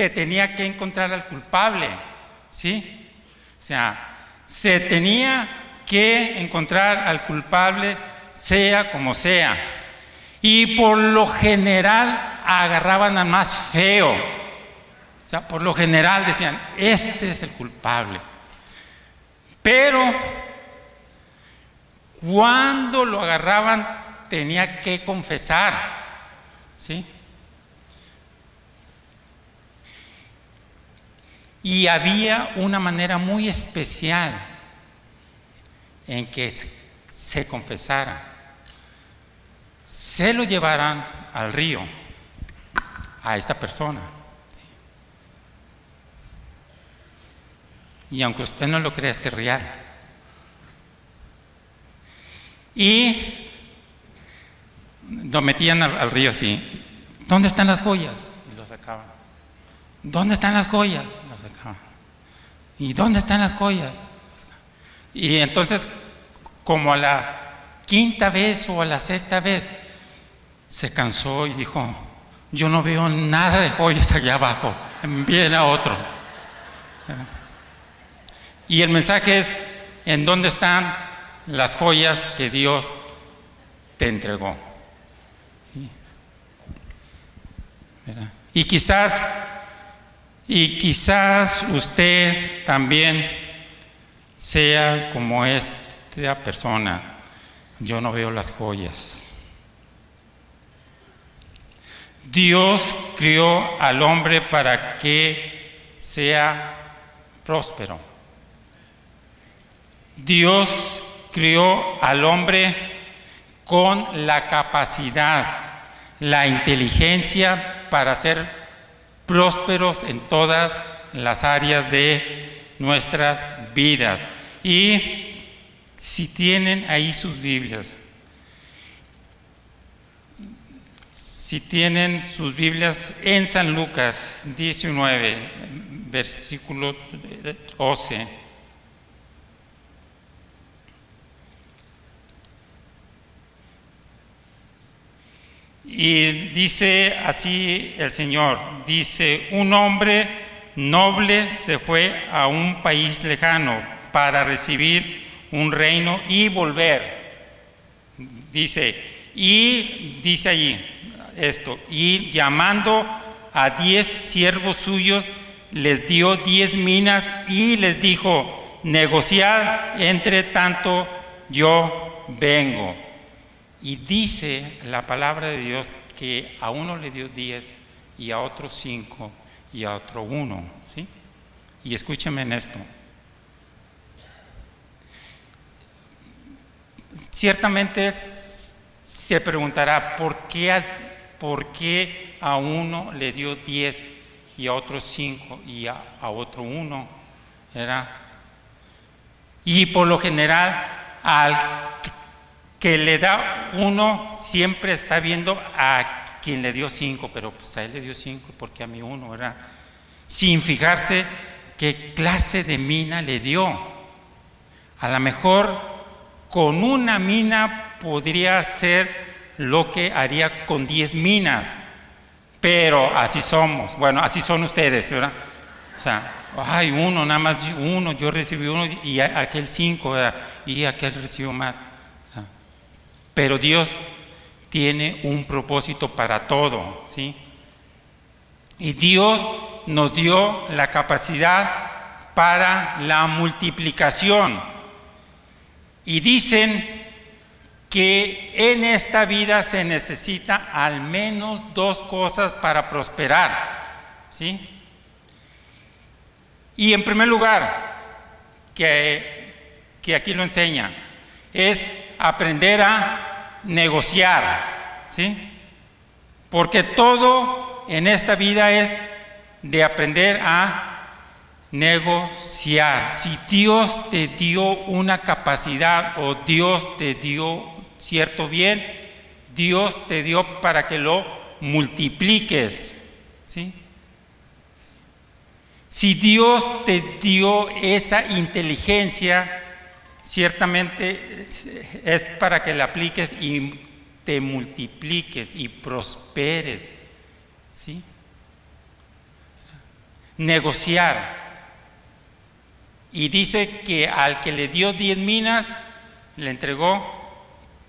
se tenía que encontrar al culpable, ¿sí? O sea, se tenía que encontrar al culpable sea como sea. Y por lo general agarraban al más feo. O sea, por lo general decían, este es el culpable. Pero cuando lo agarraban tenía que confesar. ¿Sí? Y había una manera muy especial en que se confesara. Se lo llevarán al río, a esta persona. Y aunque usted no lo crea, este real. Y lo metían al, río así. ¿Dónde están las joyas? Y lo sacaban. ¿Dónde están las joyas? Lo sacaban. ¿Y dónde están las joyas? Y entonces, como a la quinta vez o a la sexta vez, se cansó y dijo, yo no veo nada de joyas allá abajo, envíen a otro. Y el mensaje es, ¿en dónde están las joyas que Dios te entregó? Y quizás, y quizás usted también sea como esta persona. Yo no veo las joyas. Dios crió al hombre para que sea próspero. Dios crió al hombre con la capacidad, la inteligencia para ser prósperos en todas las áreas de nuestras vidas. Y si tienen ahí sus Biblias, si tienen sus Biblias en San Lucas 19, versículo 12. Y dice así el Señor, dice, un hombre noble se fue a un país lejano para recibir un reino y volver. Dice, y dice allí esto, y llamando a diez siervos suyos, les dio diez minas y les dijo, negociad entre tanto yo vengo. Y dice la palabra de Dios que a uno le dio diez y a otro cinco y a otro uno. ¿sí? Y escúcheme en esto. Ciertamente se preguntará por qué, a, por qué a uno le dio diez y a otro cinco y a, a otro uno. Era y por lo general al que le da uno siempre está viendo a quien le dio cinco, pero pues a él le dio cinco, porque a mí uno, ¿verdad? Sin fijarse qué clase de mina le dio. A lo mejor con una mina podría ser lo que haría con diez minas, pero así somos, bueno, así son ustedes, ¿verdad? O sea, ay, uno, nada más uno, yo recibí uno y aquel cinco, ¿verdad? y aquel recibió más. Pero Dios tiene un propósito para todo, ¿sí? Y Dios nos dio la capacidad para la multiplicación. Y dicen que en esta vida se necesita al menos dos cosas para prosperar, ¿sí? Y en primer lugar, que, que aquí lo enseña, es aprender a negociar, ¿sí? Porque todo en esta vida es de aprender a negociar. Si Dios te dio una capacidad o Dios te dio cierto bien, Dios te dio para que lo multipliques, ¿sí? Si Dios te dio esa inteligencia, ciertamente es para que la apliques y te multipliques y prosperes. ¿Sí? negociar. Y dice que al que le dio diez minas, le entregó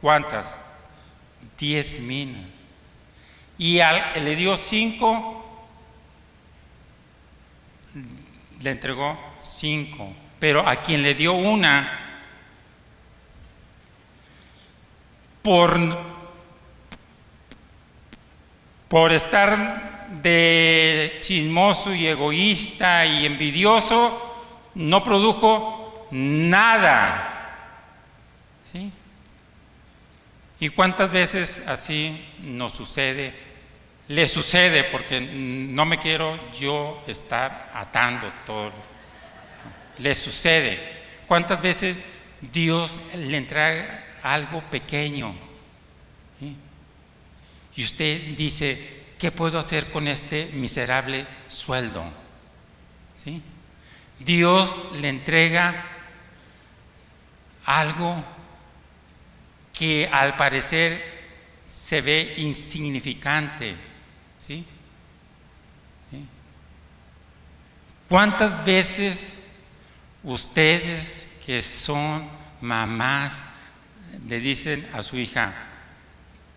¿cuántas? Diez minas. Y al que le dio cinco, le entregó cinco. Pero a quien le dio una, por, estar de chismoso y egoísta y envidioso, no produjo nada. ¿Sí? ¿Y cuántas veces así nos sucede? Le sucede porque no me quiero yo estar atando todo. Le sucede. ¿Cuántas veces Dios le entrega algo pequeño? Y usted dice, ¿qué puedo hacer con este miserable sueldo? ¿Sí? Dios le entrega algo que al parecer se ve insignificante. ¿sí? ¿Cuántas veces ustedes que son mamás le dicen a su hija,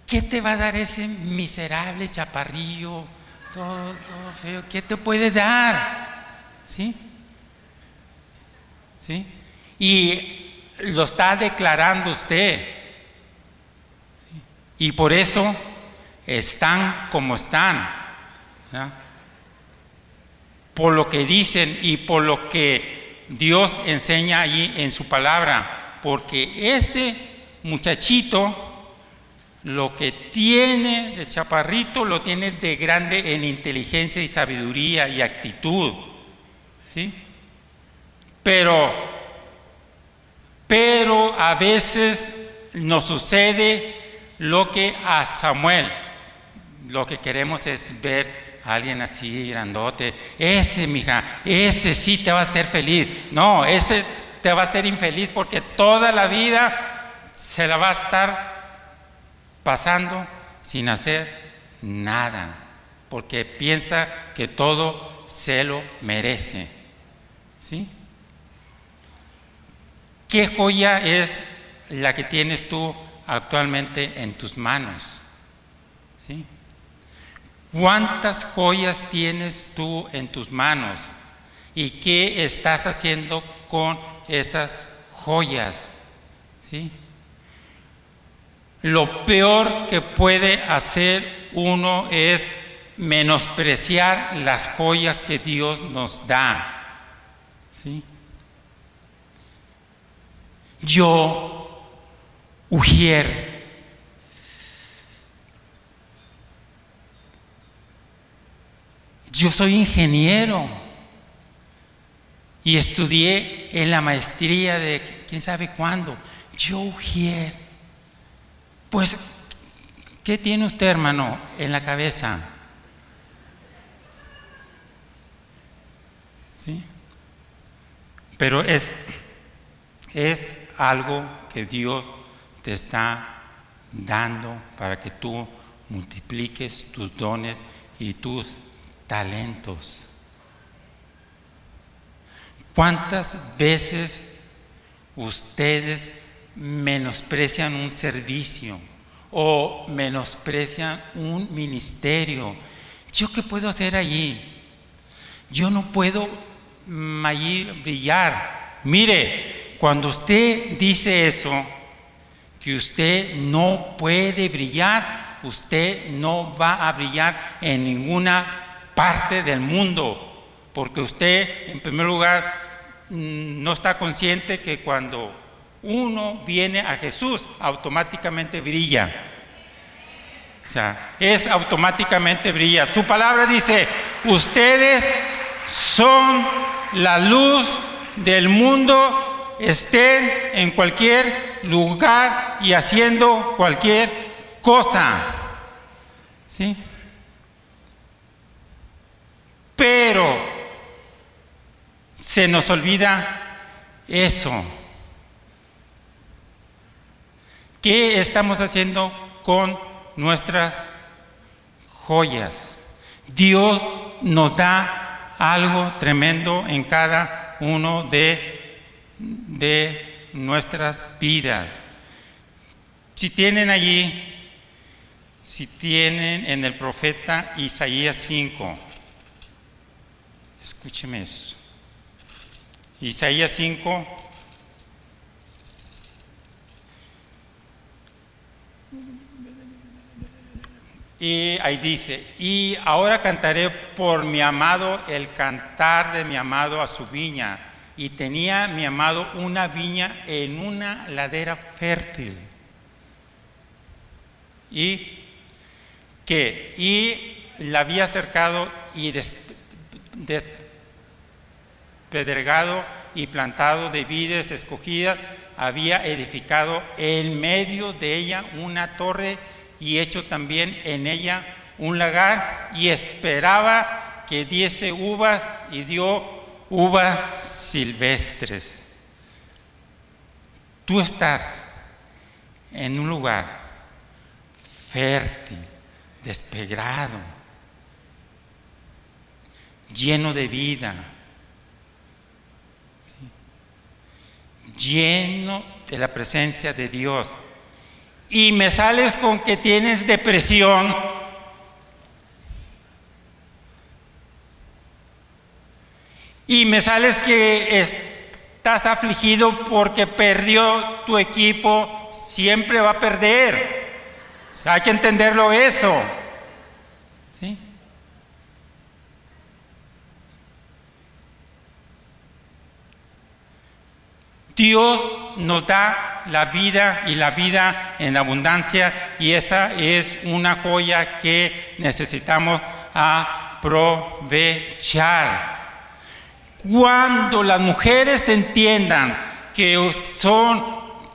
¿qué te va a dar ese miserable chaparrillo, todo, feo? ¿Qué te puede dar? ¿Sí? ¿Sí? Y lo está declarando usted. Y por eso están como están. Por lo que dicen y por lo que Dios enseña allí en su palabra. Porque ese muchachito lo que tiene de chaparrito lo tiene de grande en inteligencia y sabiduría y actitud. ¿Sí? Pero, pero a veces nos sucede lo que a Samuel, lo que queremos es ver a alguien así grandote, ese, mija, ese sí te va a hacer feliz. No, ese te va a hacer infeliz porque toda la vida se la va a estar pasando sin hacer nada, porque piensa que todo se lo merece. ¿Sí? ¿Qué joya es la que tienes tú actualmente en tus manos. ¿sí? ¿Cuántas joyas tienes tú en tus manos? ¿Y qué estás haciendo con esas joyas? ¿Sí? Lo peor que puede hacer uno es menospreciar las joyas que Dios nos da. ¿Sí? Yo Ujier. Yo soy ingeniero y estudié en la maestría de quién sabe cuándo. Yo Ujier. Pues, ¿qué tiene usted, hermano, en la cabeza? ¿Sí? Pero es, es algo que Dios te está dando para que tú multipliques tus dones y tus talentos. ¿Cuántas veces ustedes menosprecian un servicio o menosprecian un ministerio? ¿Yo qué puedo hacer allí? Yo no puedo mm, brillar. Mire, cuando usted dice eso, que usted no puede brillar, usted no va a brillar en ninguna parte del mundo, porque usted, en primer lugar, mm, no está consciente que cuando uno viene a Jesús, automáticamente brilla. O sea, es automáticamente brilla. Su palabra dice, ustedes son la luz del mundo estén en cualquier lugar y haciendo cualquier cosa. ¿Sí? Pero se nos olvida eso. ¿Qué estamos haciendo con nuestras joyas? Dios nos da algo tremendo en cada uno de, de nuestras vidas. Si tienen allí, si tienen en el profeta Isaías 5, escúcheme eso. Isaías 5, Y ahí dice, y ahora cantaré por mi amado el cantar de mi amado a su viña. Y tenía mi amado una viña en una ladera fértil. Y que, y la había cercado y despedregado y plantado de vides escogidas, había edificado en medio de ella una torre y hecho también en ella un lagar y esperaba que diese uvas y dio uvas silvestres. Tú estás en un lugar fértil, despegrado, lleno de vida, lleno de la presencia de Dios y me sales con que tienes depresión, y me sales que estás afligido porque perdió tu equipo, siempre va a perder. hay que entenderlo eso. Dios nos da la vida y la vida en abundancia y esa es una joya que necesitamos aprovechar. Cuando las mujeres entiendan que son,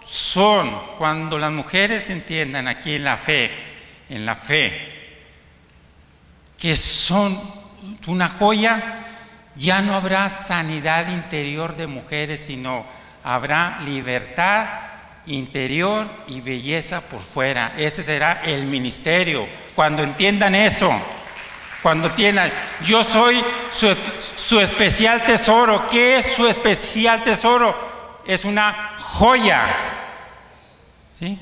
son, cuando las mujeres entiendan aquí en la fe, en la fe, que son una joya, ya no habrá sanidad interior de mujeres, sino habrá libertad interior y belleza por fuera. Ese será el ministerio. Cuando entiendan eso, cuando tiendan, yo soy su, especial tesoro. ¿Qué es su especial tesoro? Es una joya. ¿Sí?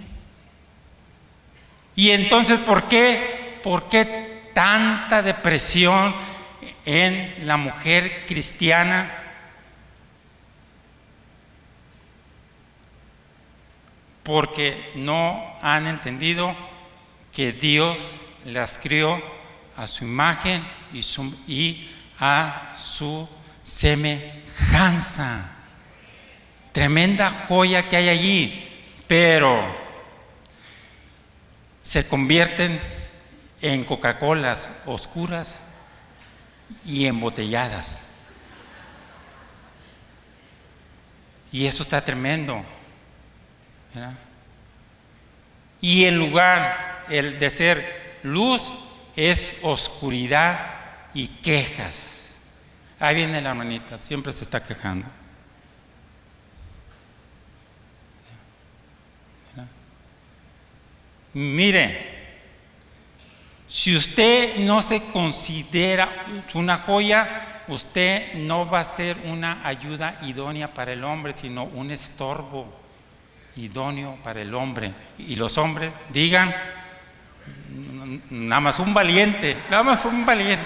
Y entonces, ¿por qué? ¿Por qué tanta depresión en la mujer cristiana? Porque no han entendido que Dios las crió a su imagen y, a su semejanza. Tremenda joya que hay allí, pero se convierten en Coca-Colas oscuras y embotelladas. Y eso está tremendo. Y en lugar el de ser luz es oscuridad y quejas. Ahí viene la hermanita, siempre se está quejando. Mire, si usted no se considera una joya, usted no va a ser una ayuda idónea para el hombre, sino un estorbo idóneo para el hombre. Y los hombres digan, nada más un valiente, nada más un valiente.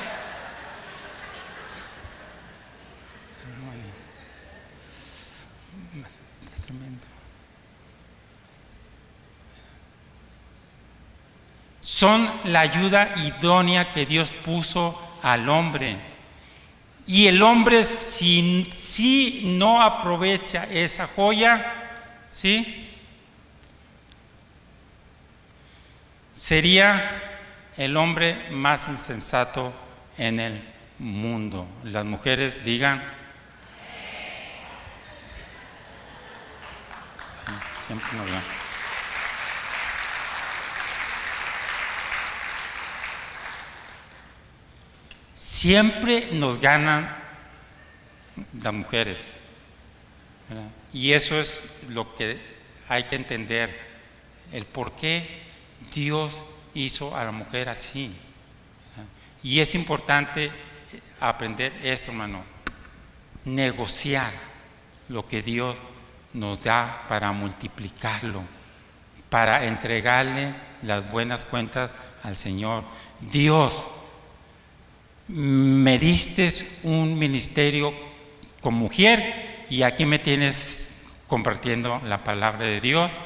Son la ayuda idónea que Dios puso al hombre. Y el hombre si, si no aprovecha esa joya, ¿sí? Sería el hombre más insensato en el mundo. Las mujeres digan, siempre nos ganan las mujeres. Y eso es lo que hay que entender, el por qué Dios hizo a la mujer así. Y es importante aprender esto, hermano. Negociar lo que Dios nos da para multiplicarlo, para entregarle las buenas cuentas al Señor. Dios, me diste un ministerio con mujer y aquí me tienes compartiendo la palabra de Dios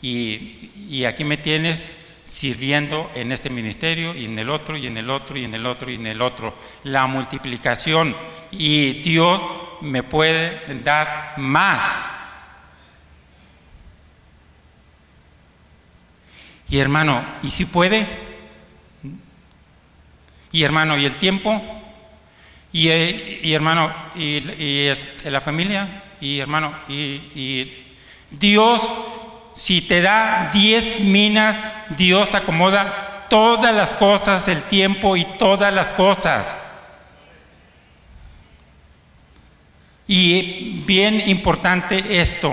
y, y aquí me tienes sirviendo en este ministerio y en el otro y en el otro y en el otro y en el otro. La multiplicación y Dios me puede dar más. Y hermano, ¿y si puede? Y hermano, ¿y el tiempo? Y, y hermano, ¿y, la familia? Y hermano, y, y Dios si te da diez minas, Dios acomoda todas las cosas, el tiempo y todas las cosas. Y bien importante esto,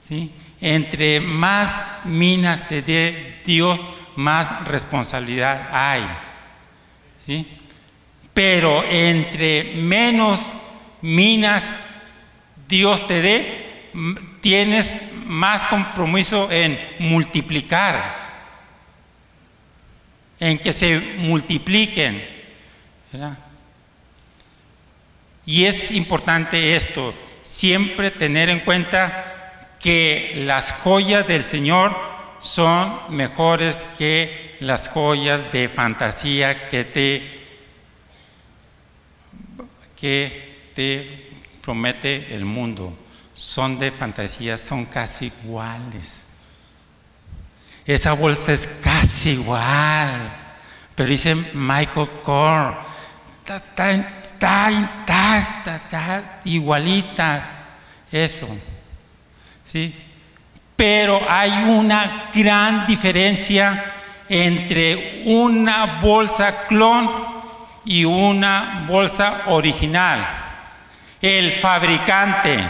¿sí? entre más minas te dé Dios, más responsabilidad hay. ¿sí? Pero entre menos minas Dios te dé, tienes más compromiso en multiplicar, en que se multipliquen. Y es importante esto, siempre tener en cuenta que las joyas del Señor son mejores que las joyas de fantasía que te, que te promete el mundo son de fantasía, son casi iguales. Esa bolsa es casi igual, pero dice Michael Kors, está, intacta, está igualita, eso. ¿Sí? Pero hay una gran diferencia entre una bolsa clon y una bolsa original. El fabricante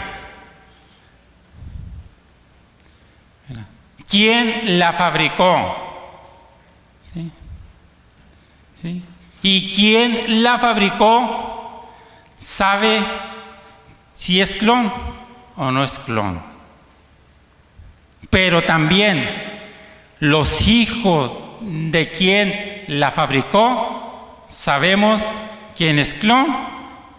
¿Quién la fabricó? ¿Y quién la fabricó sabe si es clon o no es clon? Pero también los hijos de quien la fabricó sabemos quién es clon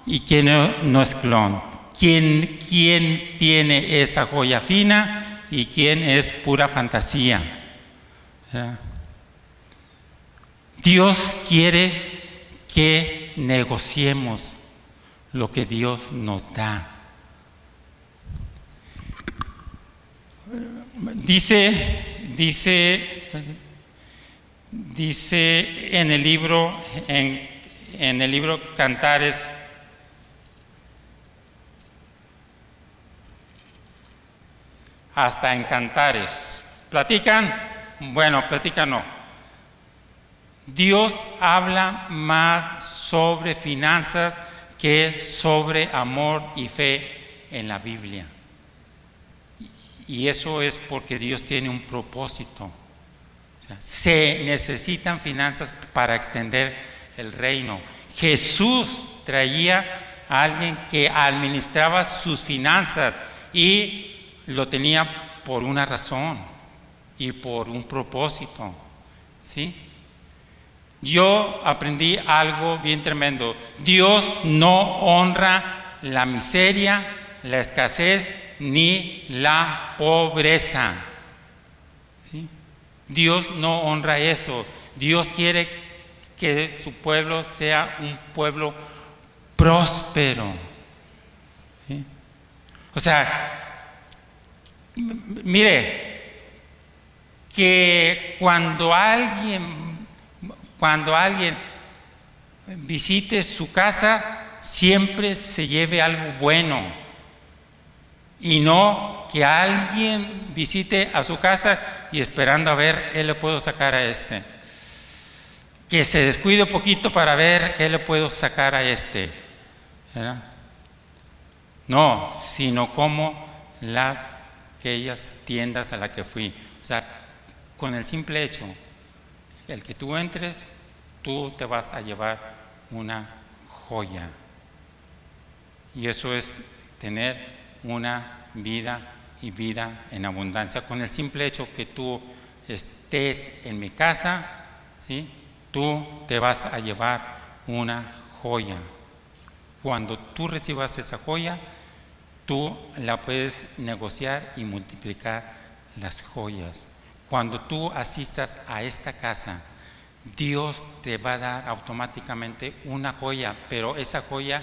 y quién no es clon. ¿Quién, quién tiene esa joya fina y quién es pura fantasía. Dios quiere que negociemos lo que Dios nos da. Dice, dice, dice en el libro, en, el libro Cantares hasta en cantares. ¿Platican? Bueno, platican no. Dios habla más sobre finanzas que sobre amor y fe en la Biblia. Y eso es porque Dios tiene un propósito. Se necesitan finanzas para extender el reino. Jesús traía a alguien que administraba sus finanzas y lo tenía por una razón y por un propósito. ¿Sí? Yo aprendí algo bien tremendo. Dios no honra la miseria, la escasez ni la pobreza. Dios no honra eso. Dios quiere que su pueblo sea un pueblo próspero. O sea, Mire, que cuando alguien, cuando alguien visite su casa, siempre se lleve algo bueno y no que alguien visite a su casa y esperando a ver qué le puedo sacar a este. Que se descuide un poquito para ver qué le puedo sacar a este. No, sino como las aquellas tiendas a las que fui. O sea, con el simple hecho, el que tú entres, tú te vas a llevar una joya. Y eso es tener una vida y vida en abundancia. Con el simple hecho que tú estés en mi casa, ¿sí? tú te vas a llevar una joya. Cuando tú recibas esa joya, tú la puedes negociar y multiplicar las joyas. Cuando tú asistas a esta casa, Dios te va a dar automáticamente una joya, pero esa joya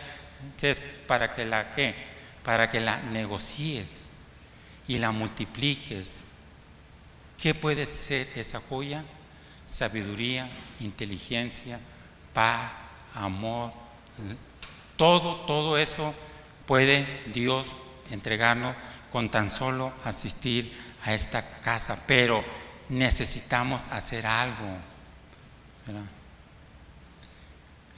es para que la que para que la negocies y la multipliques. ¿Qué puede ser esa joya? Sabiduría, inteligencia, paz, amor. Todo, todo eso puede Dios entregarnos con tan solo asistir a esta casa, pero necesitamos hacer algo.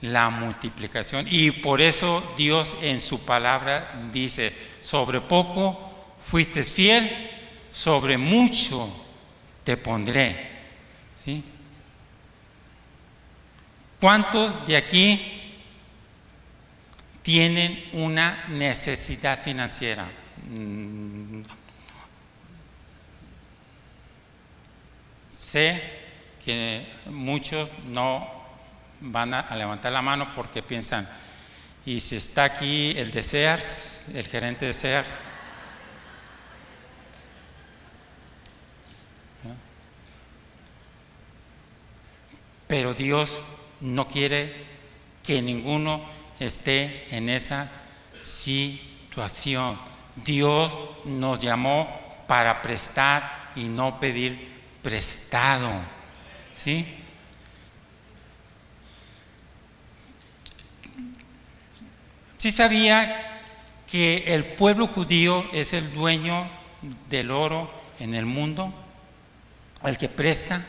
La multiplicación. Y por eso Dios en su palabra dice, sobre poco fuiste fiel, sobre mucho te pondré. ¿Sí? ¿Cuántos de aquí tienen una necesidad financiera? Mm, sé que muchos no van a levantar la mano porque piensan, y si está aquí el de Sears, el gerente de Sears, Pero Dios no quiere que ninguno esté en esa situación. Dios nos llamó para prestar y no pedir prestado. ¿Sí? Sí sabía que el pueblo judío es el dueño del oro en el mundo, el que presta.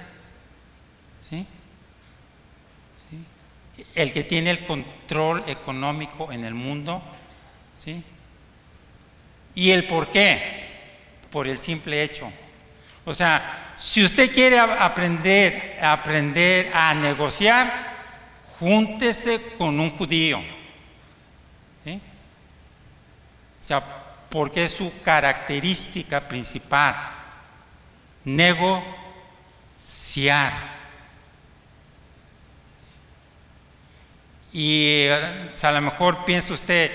¿Sí? El que tiene el control económico en el mundo, ¿sí? ¿Y el por qué? Por el simple hecho. O sea, si usted quiere aprender, aprender a negociar, júntese con un judío. O sea, porque es su característica principal, negociar. Y a lo mejor piensa usted,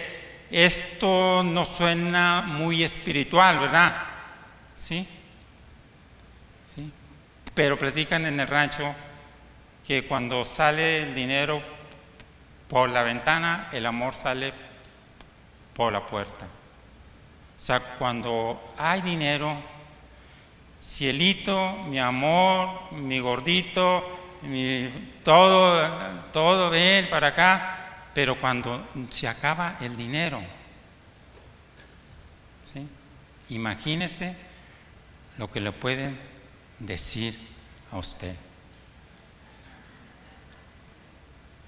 esto no suena muy espiritual, ¿verdad? ¿Sí? ¿Sí? Pero platican en el rancho que cuando sale el dinero por la ventana, el amor sale por la puerta. O sea, cuando hay dinero, cielito, mi amor, mi gordito, todo, todo ven para acá, pero cuando se acaba el dinero, ¿sí? imagínese lo que le pueden decir a usted.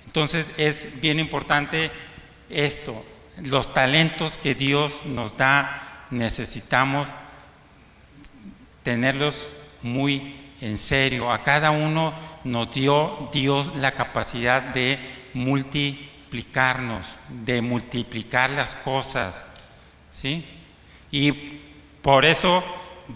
Entonces es bien importante esto, los talentos que Dios nos da, necesitamos tenerlos muy en serio. A cada uno nos dio Dios la capacidad de multiplicarnos, de multiplicar las cosas. ¿sí? Y por eso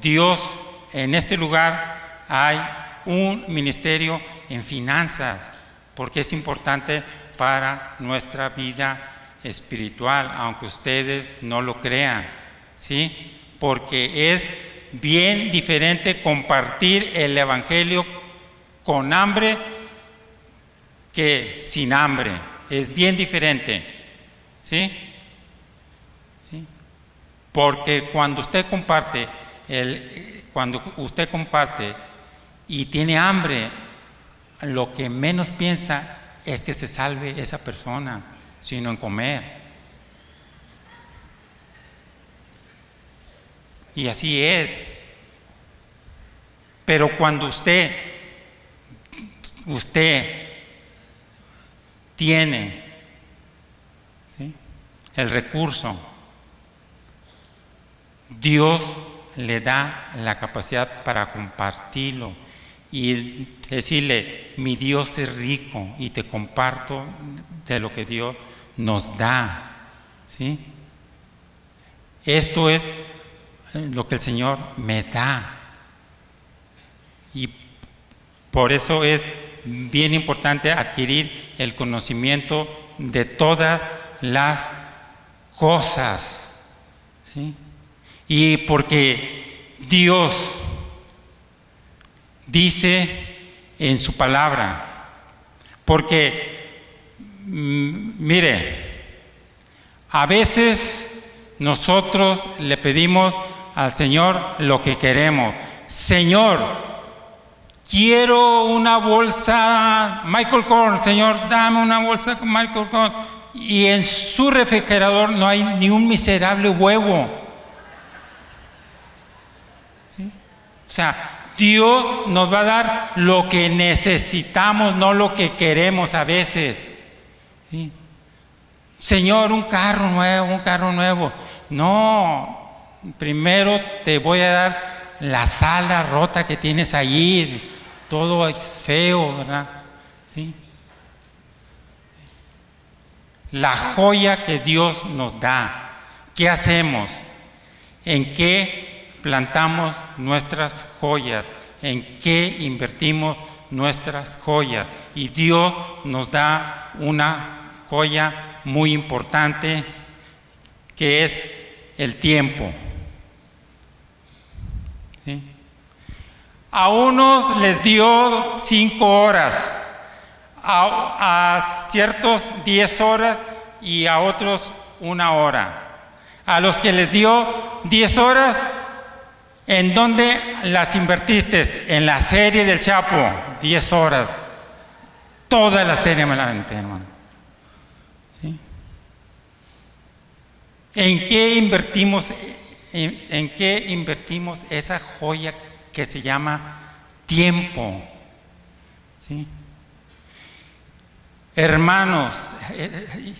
Dios en este lugar hay un ministerio en finanzas, porque es importante para nuestra vida espiritual, aunque ustedes no lo crean, ¿sí? Porque es bien diferente compartir el Evangelio con hambre que sin hambre. Es bien diferente. ¿Sí? ¿Sí? Porque cuando usted comparte, el, cuando usted comparte y tiene hambre, lo que menos piensa es que se salve esa persona, sino en comer. Y así es. Pero cuando usted, usted tiene el recurso, Dios le da la capacidad para compartirlo y decirle, mi Dios es rico y te comparto de lo que Dios nos da. ¿sí? Esto es eh, lo que el Señor me da. Y por eso es bien importante adquirir el conocimiento de todas las cosas. Y porque Dios dice en su palabra, porque, mm, mire, a veces nosotros le pedimos al Señor lo que queremos. Señor, quiero una bolsa Michael Korn, Señor, dame una bolsa con Michael Korn. Y en su refrigerador no hay ni un miserable huevo. O sea, Dios nos va a dar lo que necesitamos, no lo que queremos a veces. Señor, un carro nuevo, un carro nuevo. No, primero te voy a dar la sala rota que tienes allí, todo es feo, ¿verdad? ¿Sí? La joya que Dios nos da. ¿Qué hacemos? ¿En qué plantamos nuestras joyas? ¿En qué invertimos nuestras joyas? Y Dios nos da una joya muy importante que es el tiempo. A unos les dio cinco horas, a, ciertos diez horas y a otros una hora. A los que les dio diez horas, ¿en dónde las invertiste? En la serie del Chapo, diez horas. Toda la serie me la aventé, hermano. ¿En qué invertimos? en qué invertimos esa joya que se llama tiempo. Hermanos,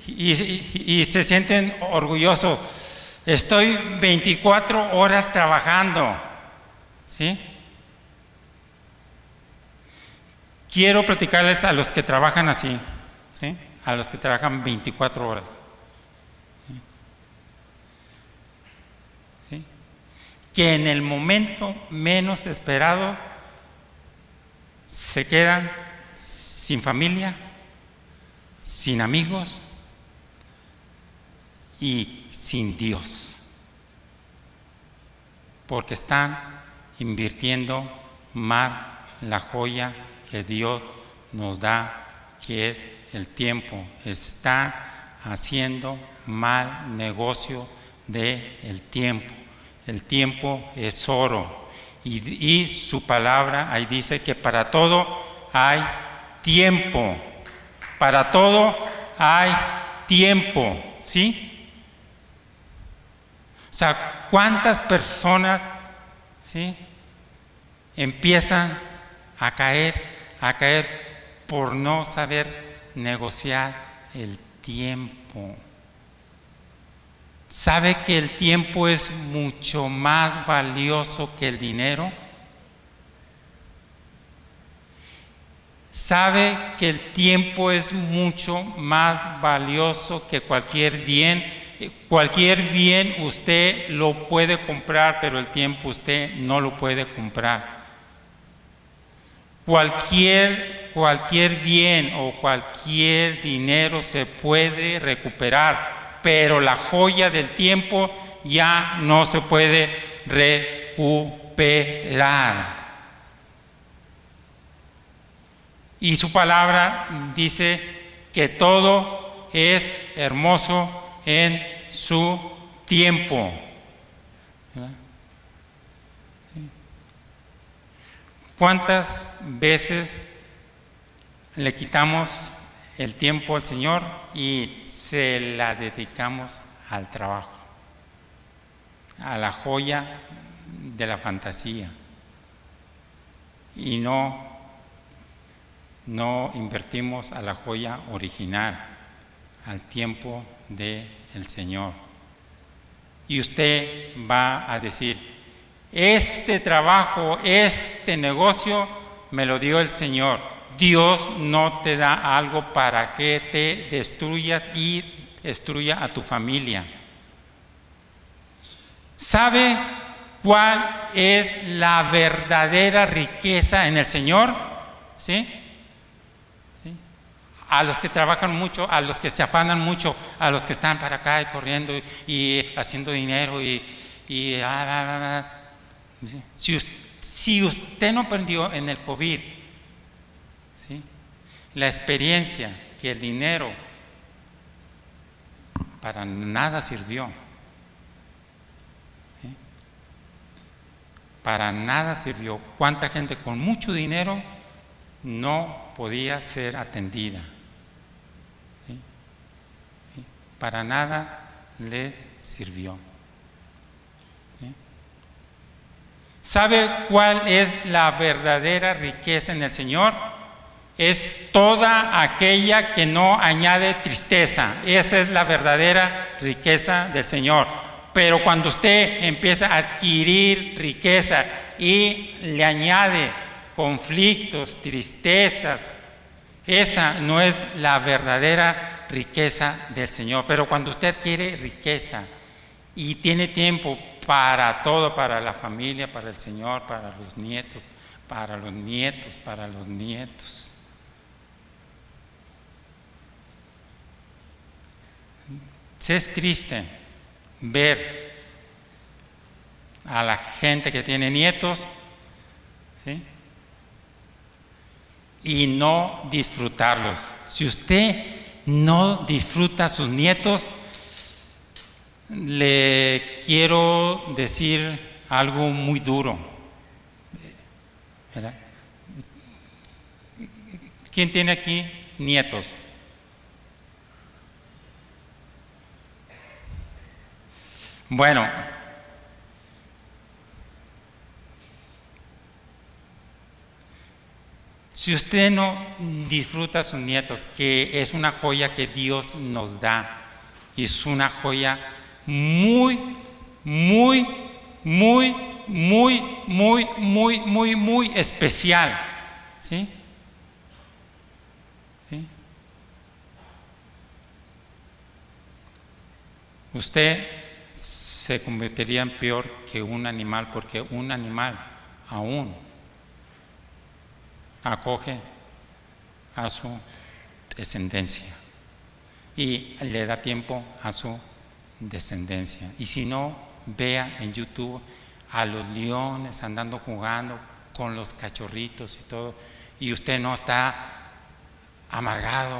y, se sienten orgullosos, estoy 24 horas trabajando. ¿Sí? Quiero platicarles a los que trabajan así, ¿sí? a los que trabajan 24 horas. Que en el momento menos esperado se quedan sin familia, sin amigos y sin Dios, porque están invirtiendo mal la joya que Dios nos da, que es el tiempo. Están haciendo mal negocio de el tiempo. El tiempo es oro. Y, su palabra ahí dice que para todo hay tiempo. Para todo hay tiempo. ¿Sí? O sea, ¿cuántas personas ¿sí? empiezan a caer, a caer por no saber negociar el tiempo? ¿Sabe que el tiempo es mucho más valioso que el dinero? ¿Sabe que el tiempo es mucho más valioso que cualquier bien? Cualquier bien usted lo puede comprar, pero el tiempo usted no lo puede comprar. Cualquier, cualquier bien o cualquier dinero se puede recuperar pero la joya del tiempo ya no se puede recuperar. Y su palabra dice que todo es hermoso en su tiempo. ¿Cuántas veces le quitamos el tiempo al Señor y se la dedicamos al trabajo, a la joya de la fantasía y no no invertimos a la joya original, al tiempo del el Señor. Y usted va a decir, este trabajo, este negocio me lo dio el Señor Dios no te da algo para que te destruyas y destruya a tu familia. ¿Sabe cuál es la verdadera riqueza en el Señor? ¿Sí? A los que trabajan mucho, a los que se afanan mucho, a los que están para acá y corriendo y, haciendo dinero y... Ah, ah, ah, si, usted no aprendió en el COVID la experiencia que el dinero para nada sirvió, para nada sirvió. ¿Cuánta gente con mucho dinero no podía ser atendida? Para nada le sirvió. ¿Sabe cuál es la verdadera riqueza en el Señor? Es toda aquella que no añade tristeza. Esa es la verdadera riqueza del Señor. Pero cuando usted empieza a adquirir riqueza y le añade conflictos, tristezas, esa no es la verdadera riqueza del Señor. Pero cuando usted quiere riqueza y tiene tiempo para todo, para la familia, para el Señor, para los nietos, para los nietos, para los nietos. Es triste ver a la gente que tiene nietos y no disfrutarlos. Si usted no disfruta a sus nietos, le quiero decir algo muy duro. ¿Quién tiene aquí nietos? Bueno, si usted no disfruta a sus nietos, que es una joya que Dios nos da, es una joya muy, muy, muy, muy, muy, muy, muy, muy especial. ¿Sí? ¿Sí? Usted se convertiría en peor que un animal, porque un animal aún acoge a su descendencia y le da tiempo a su descendencia. Y si no, vea en YouTube a los leones andando jugando con los cachorritos y todo, y usted no está amargado,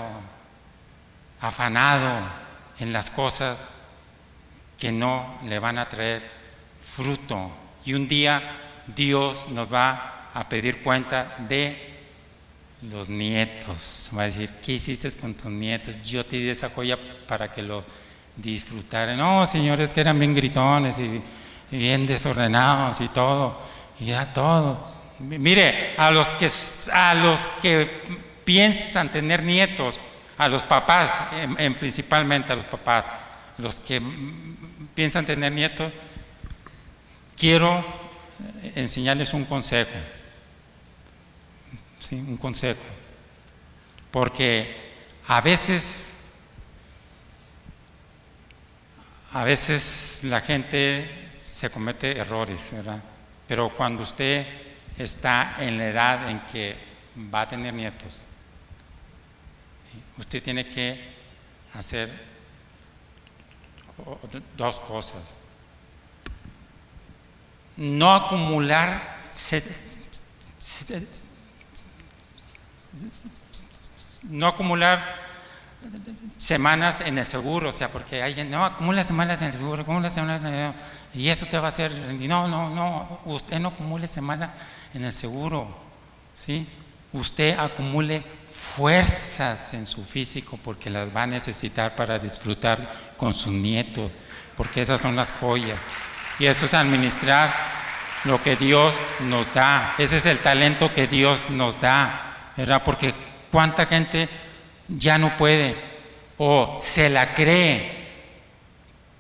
afanado en las cosas que no le van a traer fruto. Y un día Dios nos va a pedir cuenta de los nietos. Va a decir, ¿qué hiciste con tus nietos? Yo te di esa joya para que los disfrutaran. No, señores, que eran bien gritones y, bien desordenados y todo. Y ya todo. Mire, a los que, a los que piensan tener nietos, a los papás, en, principalmente a los papás, los que piensan tener nietos, quiero enseñarles un consejo. Sí, un consejo. Porque a veces, a veces la gente se comete errores, ¿verdad? Pero cuando usted está en la edad en que va a tener nietos, usted tiene que hacer dos cosas. No acumular no acumular semanas en el seguro, o sea, porque alguien, no, acumula semanas en el seguro, acumula semanas en el, y esto te va a hacer, no, no, no, usted no acumule semanas en el seguro, ¿sí? Usted acumule fuerzas en su físico porque las va a necesitar para disfrutar con sus nietos, porque esas son las joyas. Y eso es administrar lo que Dios nos da. Ese es el talento que Dios nos da, ¿verdad? Porque cuánta gente ya no puede o se la cree.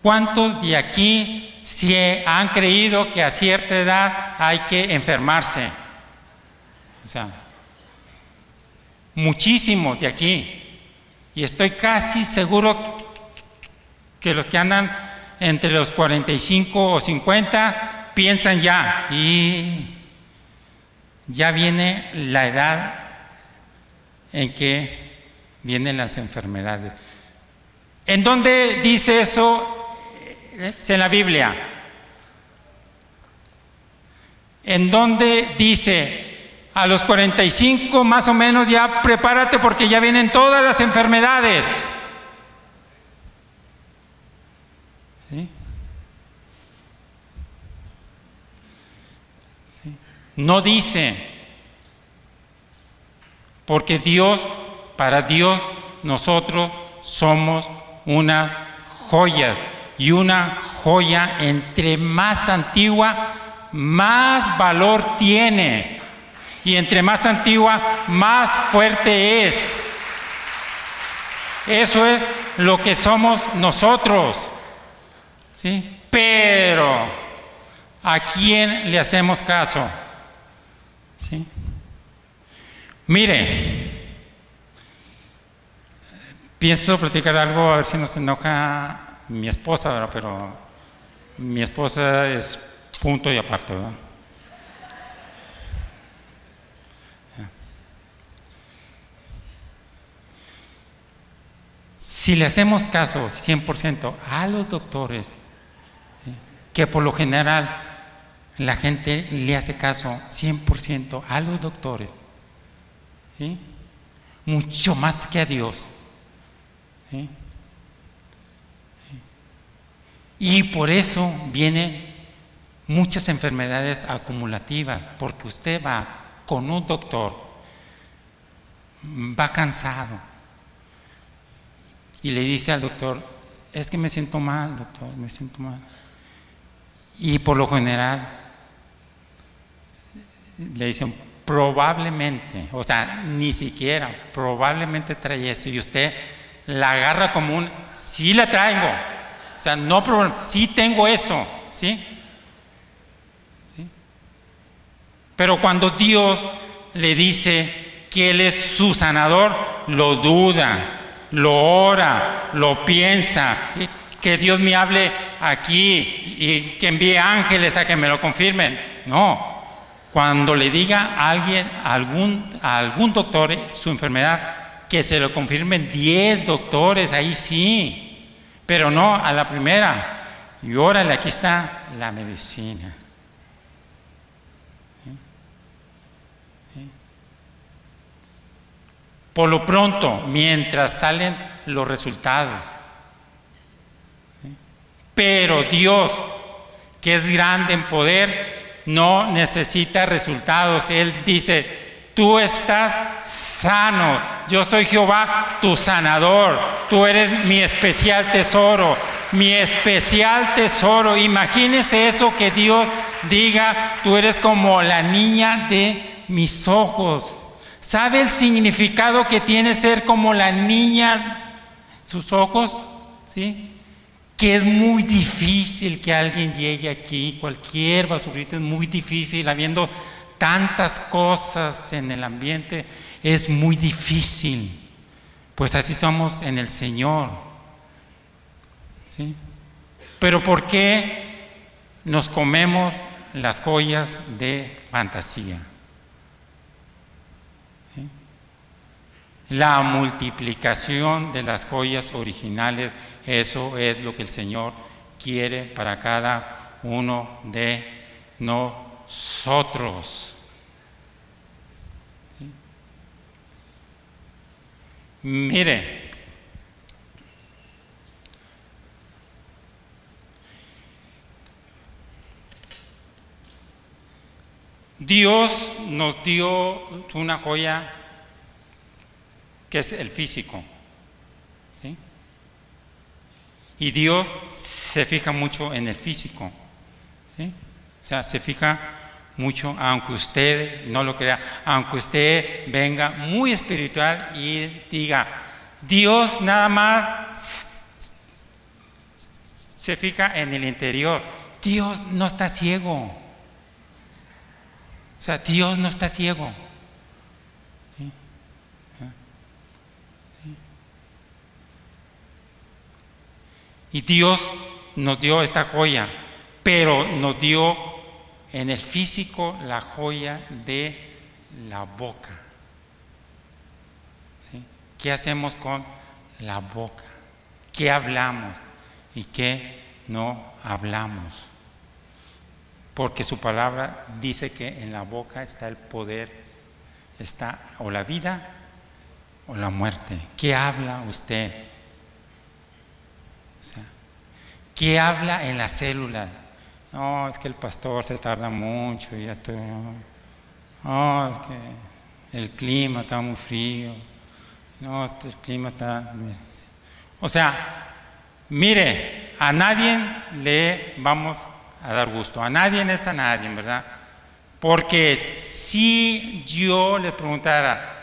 ¿Cuántos de aquí se han creído que a cierta edad hay que enfermarse? O sea, muchísimos de aquí. Y estoy casi seguro que los que andan entre los 45 o 50 piensan ya y ya viene la edad en que vienen las enfermedades. ¿En dónde dice eso? Es en la Biblia. ¿En dónde dice a los 45 más o menos ya prepárate porque ya vienen todas las enfermedades? No dice, porque Dios, para Dios, nosotros somos unas joyas y una joya entre más antigua, más valor tiene. Y entre más antigua, más fuerte es. Eso es lo que somos nosotros. ¿Sí? Pero, ¿a quién le hacemos caso? Mire, pienso platicar algo, a ver si nos enoja mi esposa, pero mi esposa es punto y aparte. ¿verdad? Si le hacemos caso 100% a los doctores, que por lo general la gente le hace caso 100% a los doctores, mucho más que a Dios. Y por eso vienen muchas enfermedades acumulativas, porque usted va con un doctor, va cansado, y le dice al doctor, es que me siento mal, doctor, me siento mal. Y por lo general le dicen, probablemente, o sea, ni siquiera, probablemente trae esto y usted la agarra como un, sí la traigo, o sea, no sí tengo eso, ¿sí? ¿sí? Pero cuando Dios le dice que Él es su sanador, lo duda, lo ora, lo piensa, que Dios me hable aquí y que envíe ángeles a que me lo confirmen. No, cuando le diga a alguien, a algún, algún doctor su enfermedad, que se lo confirmen 10 doctores, ahí sí, pero no a la primera. Y órale, aquí está la medicina. Por lo pronto, mientras salen los resultados. Pero Dios, que es grande en poder, no necesita resultados. Él dice, tú estás sano, yo soy Jehová, tu sanador, tú eres mi especial tesoro, mi especial tesoro. Imagínese eso que Dios diga, tú eres como la niña de mis ojos. ¿Sabe el significado que tiene ser como la niña, sus ojos? ¿Sí? que es muy difícil que alguien llegue aquí, cualquier basurita es muy difícil, habiendo tantas cosas en el ambiente, es muy difícil. Pues así somos en el Señor. ¿Sí? Pero ¿por qué nos comemos las joyas de fantasía? La multiplicación de las joyas originales eso es lo que el Señor quiere para cada uno de nosotros. Mire, Dios nos dio una joya que es el físico. Y Dios se fija mucho en el físico. ¿sí? O sea, se fija mucho, aunque usted no lo crea, aunque usted venga muy espiritual y diga, Dios nada más se fija en el interior. Dios no está ciego. O sea, Dios no está ciego. Y Dios nos dio esta joya, pero nos dio en el físico la joya de la boca. ¿Qué hacemos con la boca? ¿Qué hablamos y qué no hablamos? Porque su palabra dice que en la boca está el poder, está o la vida o la muerte. ¿Qué habla usted? O sea, ¿qué habla en la célula? No, es que el pastor se tarda mucho y ya estoy. No, es que el clima está muy frío. No, este clima está. O sea, mire, a nadie le vamos a dar gusto. A nadie es a nadie, ¿verdad? Porque si yo les preguntara,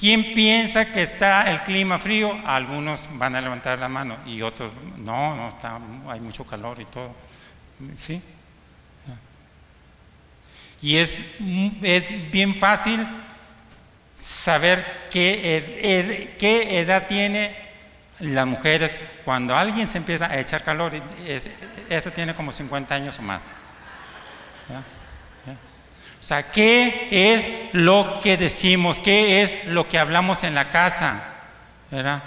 ¿Quién piensa que está el clima frío? Algunos van a levantar la mano y otros, no, no está, hay mucho calor y todo. ¿Sí? Y es, es bien fácil saber qué, qué edad tiene las mujeres cuando alguien se empieza a echar calor, eso tiene como 50 años o más. O sea, ¿qué es lo que decimos? ¿Qué es lo que hablamos en la casa? ¿Verdad?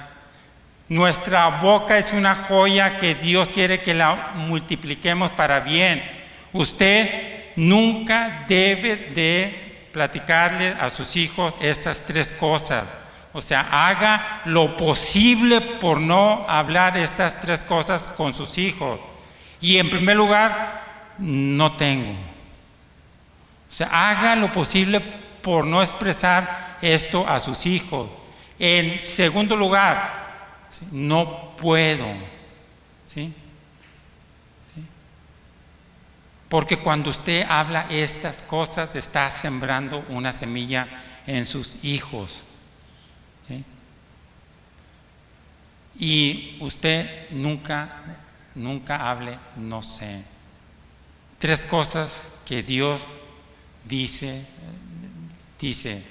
Nuestra boca es una joya que Dios quiere que la multipliquemos para bien. Usted nunca debe de platicarle a sus hijos estas tres cosas. O sea, haga lo posible por no hablar estas tres cosas con sus hijos. Y en primer lugar, no tengo. O sea, haga lo posible por no expresar esto a sus hijos. En segundo lugar, no puedo. ¿sí? Porque cuando usted habla estas cosas, está sembrando una semilla en sus hijos. Y usted nunca, nunca hable, no sé. Tres cosas que Dios dice, dice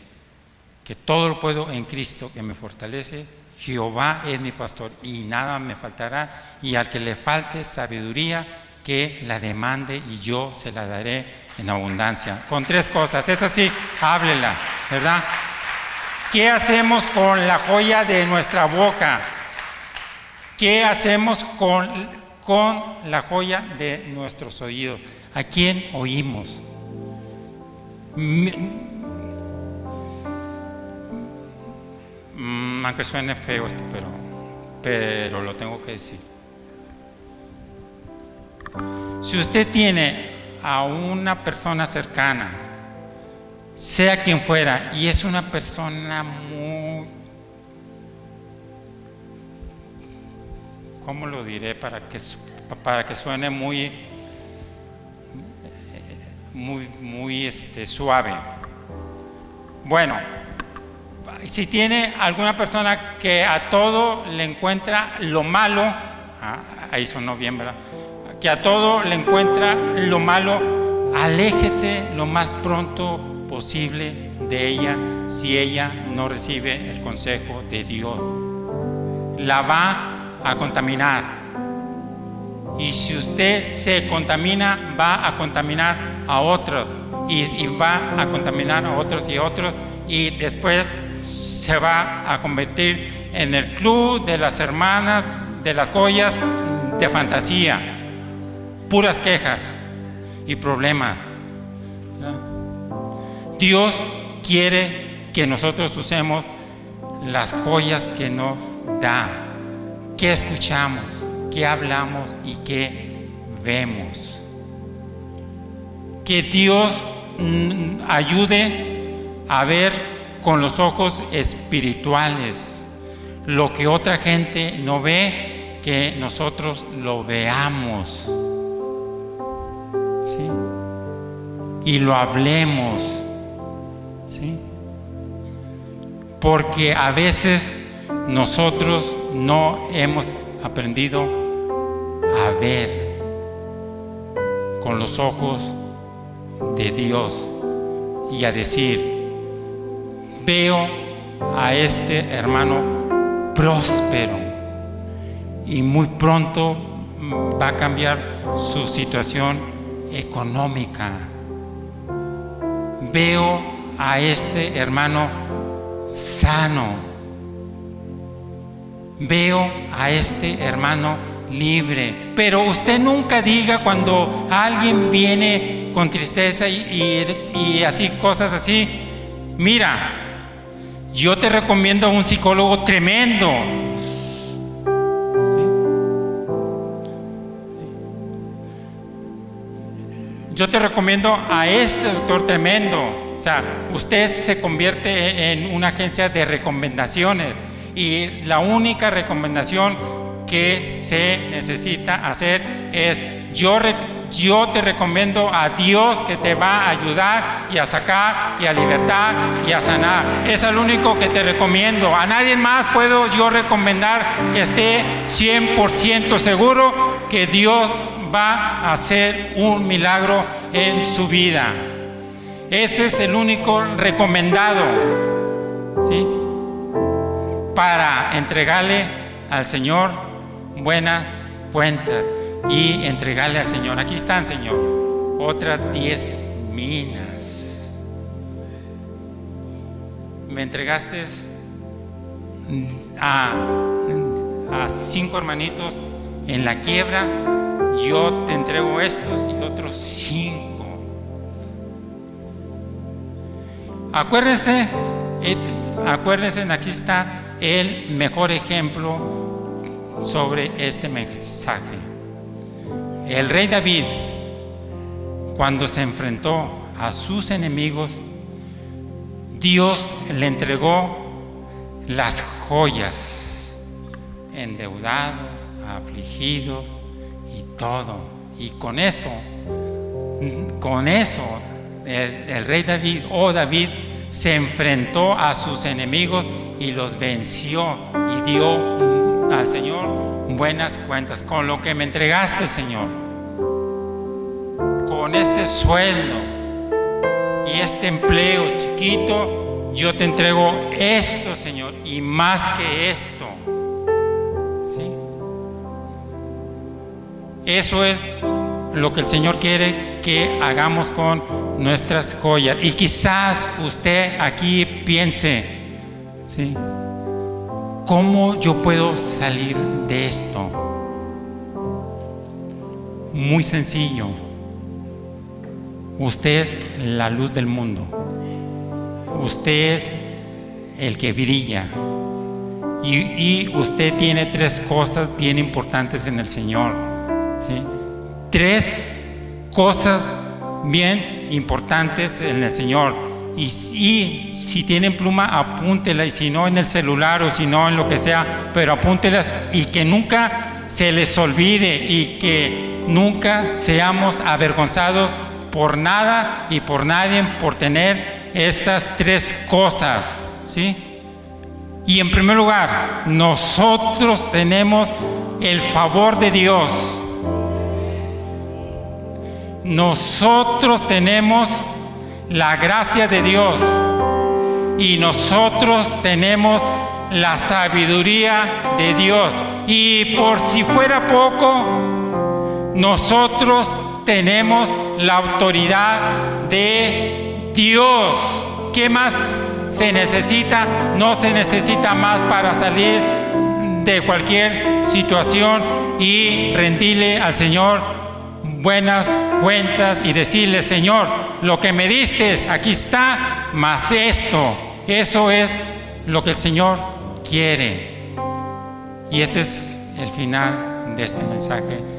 que todo lo puedo en Cristo que me fortalece. Jehová es mi pastor y nada me faltará. Y al que le falte sabiduría, que la demande y yo se la daré en abundancia. Con tres cosas. Esto sí, háblela, ¿verdad? ¿Qué hacemos con la joya de nuestra boca? ¿Qué hacemos con, con la joya de nuestros oídos? ¿A quién oímos? Mm, aunque suene feo esto, pero, pero lo tengo que decir. Si usted tiene a una persona cercana, sea quien fuera, y es una persona muy, ¿cómo lo diré para que, para que suene muy muy, muy este, suave. Bueno, si tiene alguna persona que a todo le encuentra lo malo, ah, ahí sonó bien, ¿verdad? Que a todo le encuentra lo malo, aléjese lo más pronto posible de ella si ella no recibe el consejo de Dios. La va a contaminar y si usted se contamina, va a contaminar a otros. Y, va a contaminar a otros y otros. Y después se va a convertir en el club de las hermanas de las joyas de fantasía. Puras quejas y problemas. Dios quiere que nosotros usemos las joyas que nos da. que escuchamos? Qué hablamos y qué vemos. Que Dios mm, ayude a ver con los ojos espirituales lo que otra gente no ve, que nosotros lo veamos. ¿Sí? Y lo hablemos. ¿Sí? Porque a veces nosotros no hemos aprendido a ver con los ojos de Dios y a decir, veo a este hermano próspero y muy pronto va a cambiar su situación económica. Veo a este hermano sano. Veo a este hermano libre. Pero usted nunca diga cuando alguien viene con tristeza y, así, cosas así, mira, yo te recomiendo a un psicólogo tremendo. Yo te recomiendo a ese doctor tremendo. O sea, usted se convierte en una agencia de recomendaciones y la única recomendación que se necesita hacer es yo, te recomiendo a Dios que te va a ayudar y a sacar y a libertar y a sanar. Es el único que te recomiendo. A nadie más puedo yo recomendar que esté 100% seguro que Dios va a hacer un milagro en su vida. Ese es el único recomendado. ¿sí? Para entregarle al Señor buenas cuentas y entregarle al Señor. Aquí están, Señor, otras diez minas. Me entregaste a, a cinco hermanitos en la quiebra, yo te entrego estos y otros cinco. Acuérdense, eh, acuérdense, aquí está el mejor ejemplo sobre este mensaje. El rey David, cuando se enfrentó a sus enemigos, Dios le entregó las joyas, endeudados, afligidos y todo. Y con eso, con eso, el, rey David, o oh David, se enfrentó a sus enemigos y los venció y dio al Señor buenas cuentas, con lo que me entregaste, Señor, con este sueldo y este empleo chiquito, yo te entrego esto, Señor, y más que esto. ¿Sí? Eso es lo que el Señor quiere que hagamos con nuestras joyas. Y quizás usted aquí piense. ¿Cómo yo puedo salir de esto? Muy sencillo. Usted es la luz del mundo. Usted es el que brilla. Y, usted tiene tres cosas bien importantes en el Señor. ¿sí? Tres cosas bien importantes en el Señor. Y si, tienen pluma, apúntela, y si no en el celular o si no en lo que sea, pero apúntelas y que nunca se les olvide y que nunca seamos avergonzados por nada y por nadie por tener estas tres cosas, ¿sí? Y en primer lugar, nosotros tenemos el favor de Dios. Nosotros tenemos la gracia de Dios y nosotros tenemos la sabiduría de Dios. Y por si fuera poco, nosotros tenemos la autoridad de Dios. ¿Qué más se necesita? No se necesita más para salir de cualquier situación y rendirle al Señor buenas cuentas y decirle, Señor, lo que me diste, aquí está, más esto. Eso es lo que el Señor quiere. Y este es el final de este mensaje